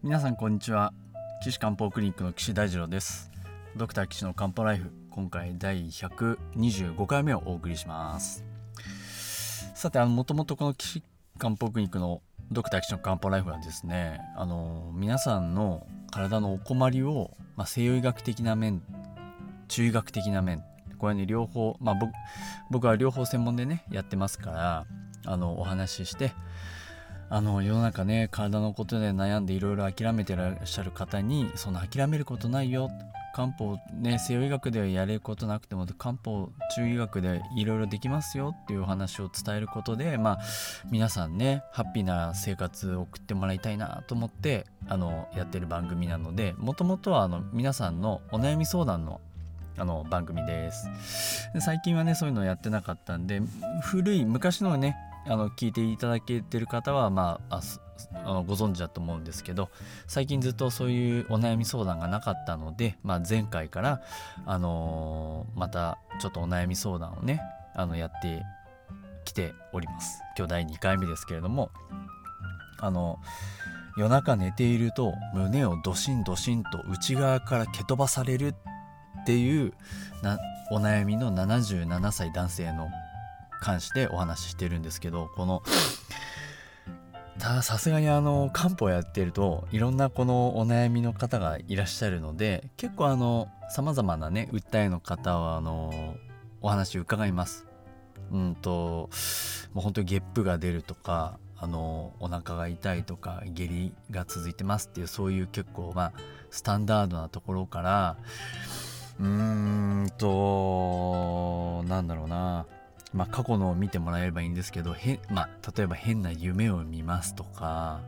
皆さんこんにちは。岸漢方クリニックの岸大二郎です。ドクター岸の漢方ライフ今回第125回目をお送りします。さてあのもともとこの岸漢方クリニックのドクター岸の漢方ライフはですねあの皆さんの体のお困りを、まあ、西洋医学的な面中医学的な面これね両方、まあ、僕僕は両方専門でねやってますからあのお話ししてあの世の中ね体のことで悩んでいろいろ諦めてらっしゃる方にその諦めることないよ漢方ね西洋医学ではやれることなくても漢方中医学でいろいろできますよっていうお話を伝えることでまあ皆さんねハッピーな生活を送ってもらいたいなと思ってあのやってる番組なのでもともとはあの皆さんのお悩み相談のあの番組です。最近はねそういうのやってなかったんで古い昔のねあの聞いていただけてる方は、まあ、あのご存知だと思うんですけど最近ずっとそういうお悩み相談がなかったので、まあ、前回から、あのー、またちょっとお悩み相談をねあのやってきております。今日第2回目ですけれどもあの夜中寝ていると胸をドシンドシンと内側から蹴飛ばされるっていうなお悩みの77歳男性の関してお話ししてるんですけどこのさすがにあの漢方やってるといろんなこのお悩みの方がいらっしゃるので結構あのさまざまなね訴えの方はあのお話伺います。うんともう本当にゲップが出るとかあのお腹が痛いとか下痢が続いてますっていうそういう結構まあスタンダードなところからうーんとなんだろうなまあ、過去のを見てもらえればいいんですけどへ、まあ、例えば変な夢を見ますとか、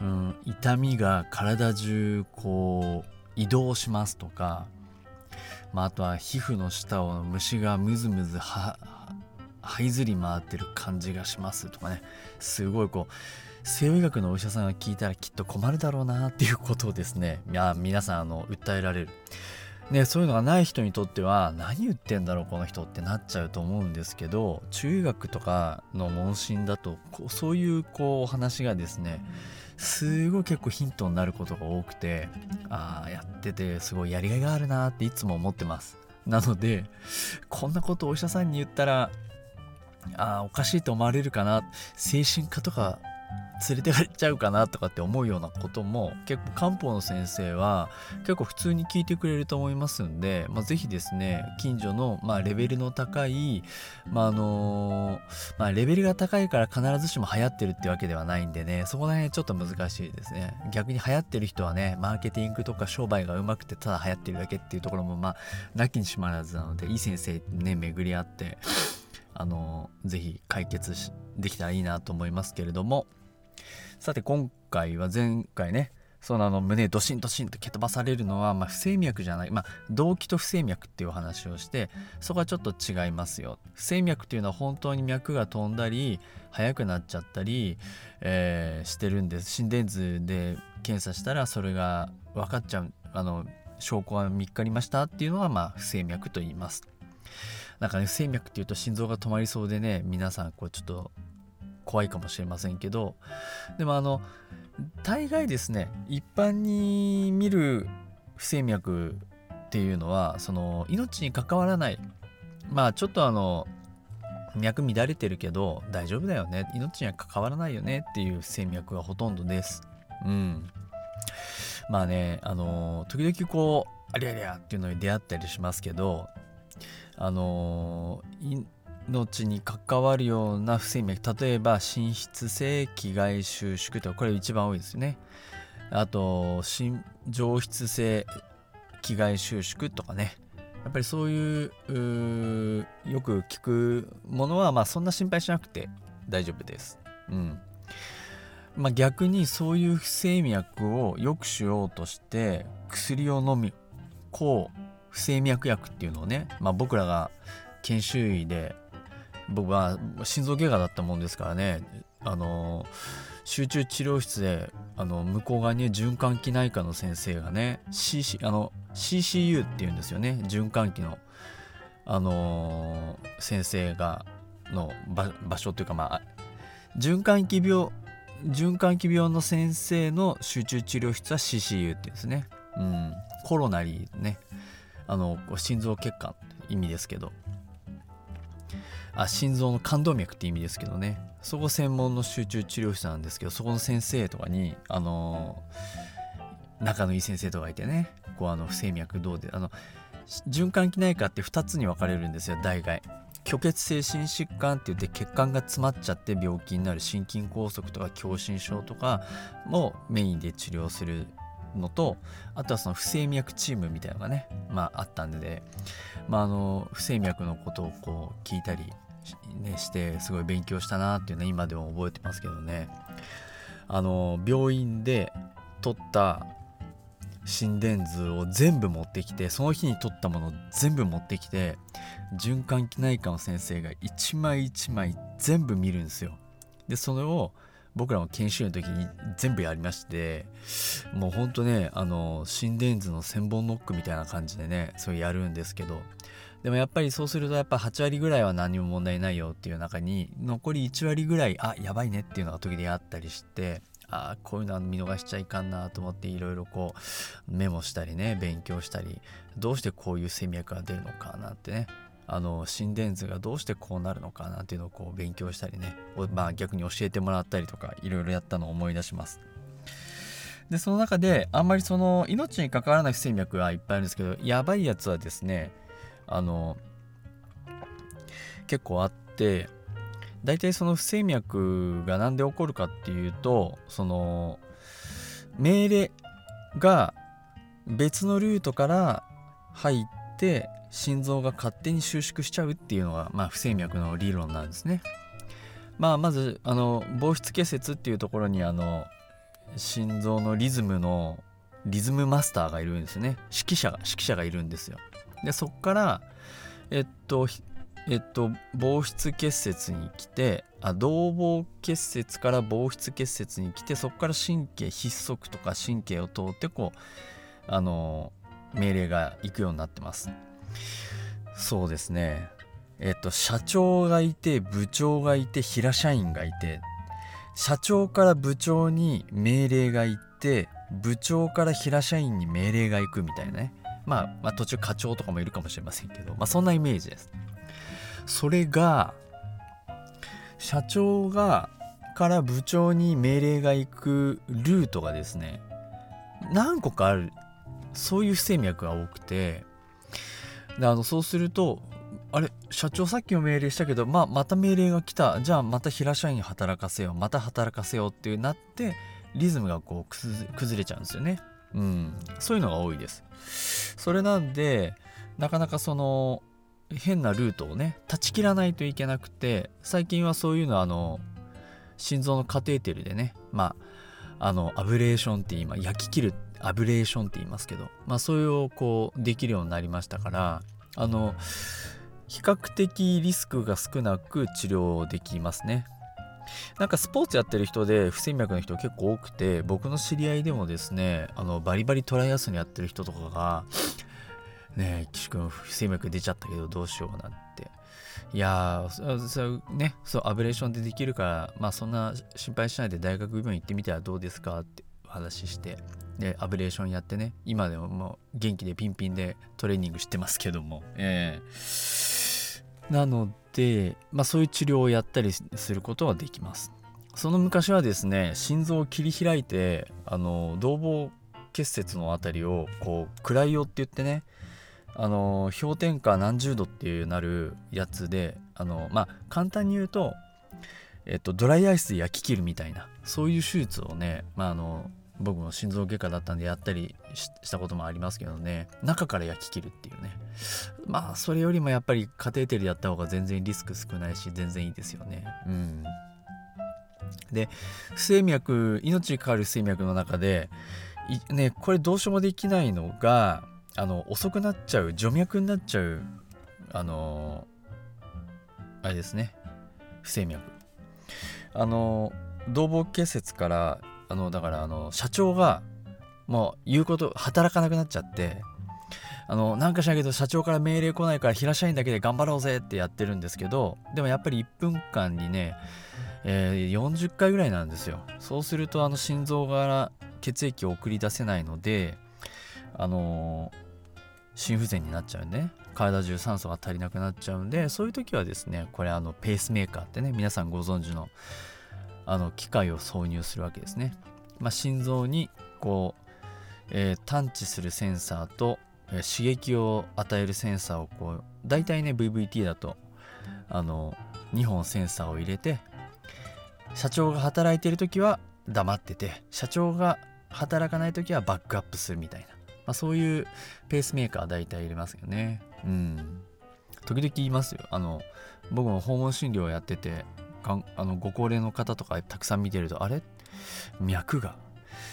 うん、痛みが体中こう移動しますとか、まあ、あとは皮膚の下を虫がムズムズは這いずり回ってる感じがしますとかねすごいこう西洋医学のお医者さんが聞いたらきっと困るだろうなっていうことをですねいや皆さんあの訴えられる。ね、そういうのがない人にとっては何言ってんだろうこの人ってなっちゃうと思うんですけど中学とかの問診だとこうそういうこうお話がですねすごい結構ヒントになることが多くてああやっててすごいやりがいがあるなっていつも思ってます。なのでこんなことお医者さんに言ったらああおかしいと思われるかな。精神科とか連れてかれちゃうかなとかって思うようなことも結構漢方の先生は結構普通に聞いてくれると思いますんで、まあ、ぜひですね近所の、まあ、レベルの高い、まああのまあ、レベルが高いから必ずしも流行ってるってわけではないんでねそこら辺ちょっと難しいですね。逆に流行ってる人はねマーケティングとか商売がうまくてただ流行ってるだけっていうところもまあなきにしもあらずなのでいい先生ね巡り合ってあのぜひ解決できたらいいなと思いますけれども。さて今回は前回ねそのあの胸ドシンドシンと蹴飛ばされるのは、まあ、不整脈じゃない、まあ、動機と不整脈っていうお話をしてそこはちょっと違いますよ。不整脈っていうのは本当に脈が飛んだり速くなっちゃったり、えー、してるんです。心電図で検査したらそれが分かっちゃうあの証拠が見つかりましたっていうのは、まあ、不整脈と言います。なんかね不整脈っていうと心臓が止まりそうでね皆さんこうちょっと怖いかもしれませんけどでもあの大概ですね一般に見る不整脈っていうのはその命に関わらない。まあちょっとあの脈乱れてるけど大丈夫だよね。命には関わらないよね。っていう不整脈がほとんどです。うん。まあねあの時々こうありゃりゃっていうのに出会ったりしますけどあの命に関わるような不整脈例えば心室性気外収縮とかこれ一番多いですよね。あと上質性気外収縮とかね。やっぱりそういうよく聞くものはまあそんな心配しなくて大丈夫です。うん。まあ、逆にそういう不整脈を良くしようとして薬を飲み抗不整脈薬っていうのをね、まあ、僕らが研修医で僕は心臓外科だったもんですからねあの集中治療室であの向こう側に循環器内科の先生がね、CC、あの CCU っていうんですよね循環器の、あの、先生がの場所というかまあ循環器病循環器病の先生の集中治療室は CCU っていうんですね、うん、コロナリーね。あの心臓血管って意味ですけど。あ心臓の冠動脈って意味ですけどね。そこ専門の集中治療室なんですけどそこの先生とかにあの仲のいい先生とかいてね。こうあの不整脈どうであの循環器内科って2つに分かれるんですよ大概。虚血性心疾患って言って血管が詰まっちゃって病気になる心筋梗塞とか狭心症とかもメインで治療するのとあとはその不整脈チームみたいなのがねまああったんで、まあ、あの不整脈のことをこう聞いたり、ね、してすごい勉強したなっていうのは今でも覚えてますけどね。あの病院で取った心電図を全部持ってきてその日に撮ったものを全部持ってきて循環器内科の先生が一枚一枚全部見るんですよ。でそれを僕らも研修の時に全部やりましてもうほんとねあの心電図の千本ノックみたいな感じでねそれやるんですけどでもやっぱりそうするとやっぱ8割ぐらいは何も問題ないよっていう中に残り1割ぐらいあやばいねっていうのが時々あったりしてあこういうのは見逃しちゃいかんなと思っていろいろこうメモしたりね勉強したりどうしてこういう戦略が出るのかなってねあの心電図がどうしてこうなるのかなっていうのをこう勉強したりね、まあ、逆に教えてもらったりとかいろいろやったのを思い出します。でその中であんまりその命に関わらない不整脈はいっぱいあるんですけどやばいやつはですねあの結構あって大体その不整脈が何で起こるかっていうとその命令が別のルートから入って心臓が勝手に収縮しちゃうっていうのが、まあ、不整脈の理論なんですね。まあ、まずあの防湿結節っていうところにあの心臓のリズムのリズムマスターがいるんですね指揮者が指揮者がいるんですよ。でそっからえっとえっと、防湿結節に来てあ同房結節から防湿結節に来てそこから神経筆足とか神経を通ってこうあの命令が行くようになってますそうですね。えっと社長がいて部長がいて平社員がいて社長から部長に命令が行って部長から平社員に命令が行くみたいなね。まあ、まあ、途中課長とかもいるかもしれませんけど、まあ、そんなイメージです。それが社長がから部長に命令が行くルートがですね何個かあるそういう不整脈が多くてであのそうするとあれ社長さっきも命令したけど、まあ、また命令が来たじゃあまた平社員働かせようまた働かせようっていうなってリズムがこう崩れちゃうんですよね。うん、そういうのが多いです。それなんでなかなかその変なルートをね断ち切らないといけなくて最近はそういうのあの心臓のカテーテルでねまああのアブレーションって今焼き切るってアブレーションって言いますけどまあそれをこうできるようになりましたからあの比較的リスクが少なく治療できますね。なんかスポーツやってる人で不整脈の人結構多くて僕の知り合いでもですねあのバリバリトライアスにやってる人とかがねえ岸君不整脈出ちゃったけどどうしようなんて。いやーそねそうアブレーションでできるからまあそんな心配しないで大学病院行ってみたらどうですかって。お話ししてでアブレーションやってね今でももう元気でピンピンでトレーニングしてますけども。えー、なのでまあそういう治療をやったりすることはできます。その昔はですね心臓を切り開いてあの動房結節の辺りをこう暗いよって言ってねあの氷点下何十度っていうなるやつであのまあ簡単に言うと、えっと、ドライアイスで焼き切るみたいなそういう手術をね、まあ、あの僕も心臓外科だったんでやったりしたこともありますけどね中から焼き切るっていうね。まあそれよりもやっぱりカテーテルやった方が全然リスク少ないし全然いいですよね。うん。で不整脈命に関わる不整脈の中でねこれどうしようもできないのがあの遅くなっちゃう除脈になっちゃうあのあれですね。不整脈。あの同房結節からあのだからあの社長がもう言うこと働かなくなっちゃってあのなんかしないけど社長から命令来ないから平社員だけで頑張ろうぜってやってるんですけどでもやっぱり1分間にねえー、40回ぐらいなんですよ。そうするとあの心臓が血液を送り出せないのであのー、心不全になっちゃうね体中酸素が足りなくなっちゃうんでそういう時はですねこれあのペースメーカーってね皆さんご存知のあの機械を挿入するわけですね、まあ、心臓にこう、えー、探知するセンサーと、えー、刺激を与えるセンサーをこう大体ね VVT だとあの2本センサーを入れて社長が働いてる時は黙ってて社長が働かない時はバックアップするみたいな、まあ、そういうペースメーカー大体入れますよね。うん。時々言いますよ。あの僕も訪問診療をやっててあのご高齢の方とかたくさん見てるとあれ？脈が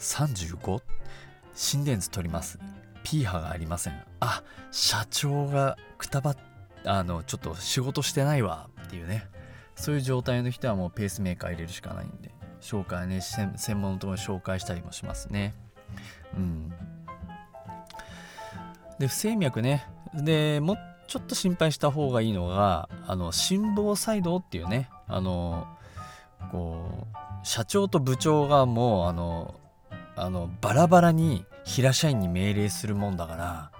35? 心電図取ります。P 波がありません。あ社長がくたばっあのちょっと仕事してないわ。っていうね。そういう状態の人はもうペースメーカー入れるしかないんで紹介ね専門のところに紹介したりもしますね。うん。で不整脈ね。でもうちょっと心配した方がいいのがあの心房細動っていうねあのこう社長と部長がもうあのあのバラバラに平社員に命令するもんだから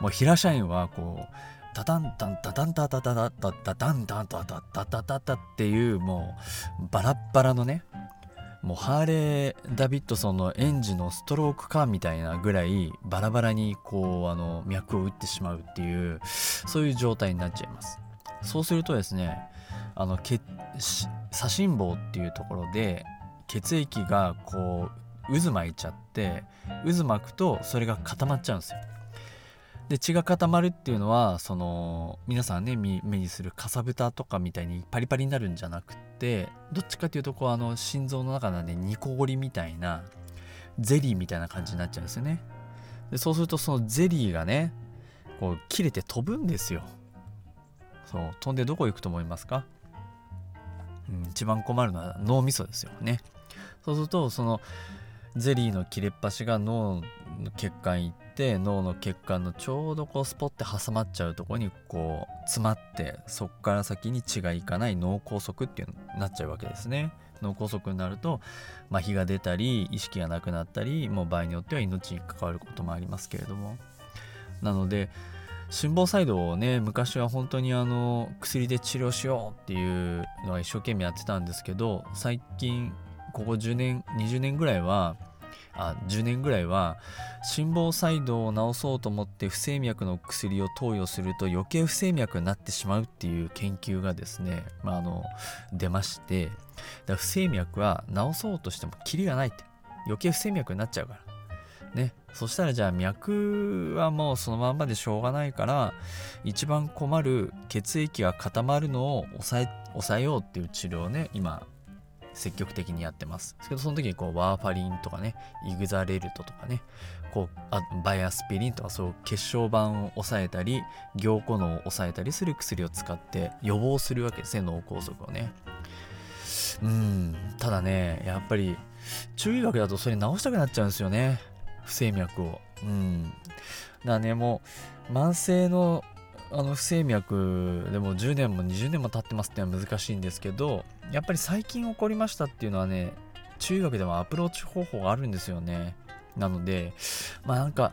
もう平社員はこうタタンタンタタンタタタタタタタンタンタタタタタタっていうもうバラッバラのねもうハーレー・ダビッドソンの園児のストロークカーみたいなぐらいバラバラにこうあの脈を打ってしまうっていうそういう状態になっちゃいます。そうするとですねあの左心房っていうところで血液がこう渦巻いちゃって渦巻くとそれが固まっちゃうんですよ。で血が固まるっていうのはその皆さんね目にするかさぶたとかみたいにパリパリになるんじゃなくってどっちかっていうとこうあの心臓の中のね煮こごりみたいなゼリーみたいな感じになっちゃうんですよね。でそうするとそのゼリーがねこう切れて飛ぶんですよ。そう飛んでどこ行くと思いますか、うん、一番困るのは脳みそですよね。そうするとそのゼリーの切れっ端が脳の血管行って脳の血管のちょうどこうスポッて挟まっちゃうとこにこう詰まってそっから先に血がいかない脳梗塞っていうになっちゃうわけですね。脳梗塞になると麻痺が出たり意識がなくなったりもう場合によっては命に関わることもありますけれども。なので心房細動をね昔は本当にあの薬で治療しようっていうのは一生懸命やってたんですけど最近ここ10年20年ぐらいはあ10年ぐらいは心房細動を治そうと思って不整脈の薬を投与すると余計不整脈になってしまうっていう研究がですね、まあ、あの出ましてだ不整脈は治そうとしてもキリがないって。余計不整脈になっちゃうから。ね、そしたらじゃあ脈はもうそのまんまでしょうがないから一番困る血液が固まるのを抑え抑えようっていう治療をね今積極的にやってます。ですけど、その時にこうワーファリンとかね、イグザレルトとかね、こうあバイアスピリンとかそう血小板を抑えたり、凝固脳を抑えたりする薬を使って予防するわけですね、脳梗塞をね。うん、ただね、やっぱり中医学だとそれ治したくなっちゃうんですよね。不整脈を。うん。だね、もう慢性のあの不整脈でも10年も20年も経ってますっていうのは難しいんですけどやっぱり最近起こりましたっていうのはね中学でもアプローチ方法があるんですよね。なのでまあなんか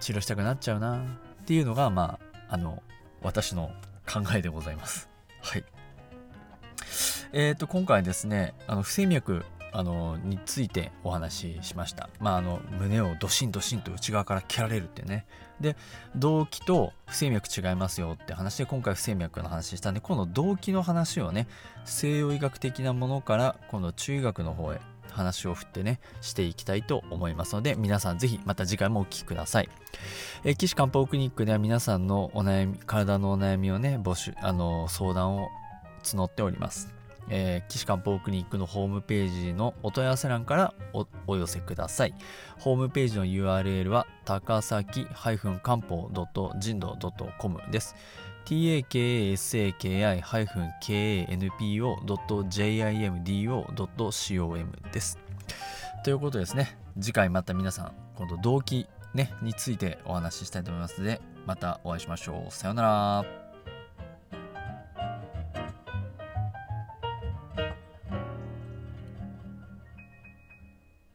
治療したくなっちゃうなっていうのがまああの私の考えでございます。はい。えっ、ー、と今回ですねあの不整脈あのについてお話ししました。まあ、あの胸をドシンドシンと内側から蹴られるってね。で動機と不整脈違いますよって話で今回不整脈の話したんで今度動機の話をね西洋医学的なものから今度中医学の方へ話を振ってねしていきたいと思いますので皆さんぜひまた次回もお聴きください。え岸漢方クリニックでは皆さんのお悩み体のお悩みをね募集あの相談を募っております。えー、岸漢方クリニックのホームページのお問い合わせ欄からお寄せください。ホームページの URL は高崎漢方人道 .com です。takasaki-kanpo.jimdo.com です。ということですね。次回また皆さん、今度動機、ね、についてお話ししたいと思いますので、またお会いしましょう。さようなら。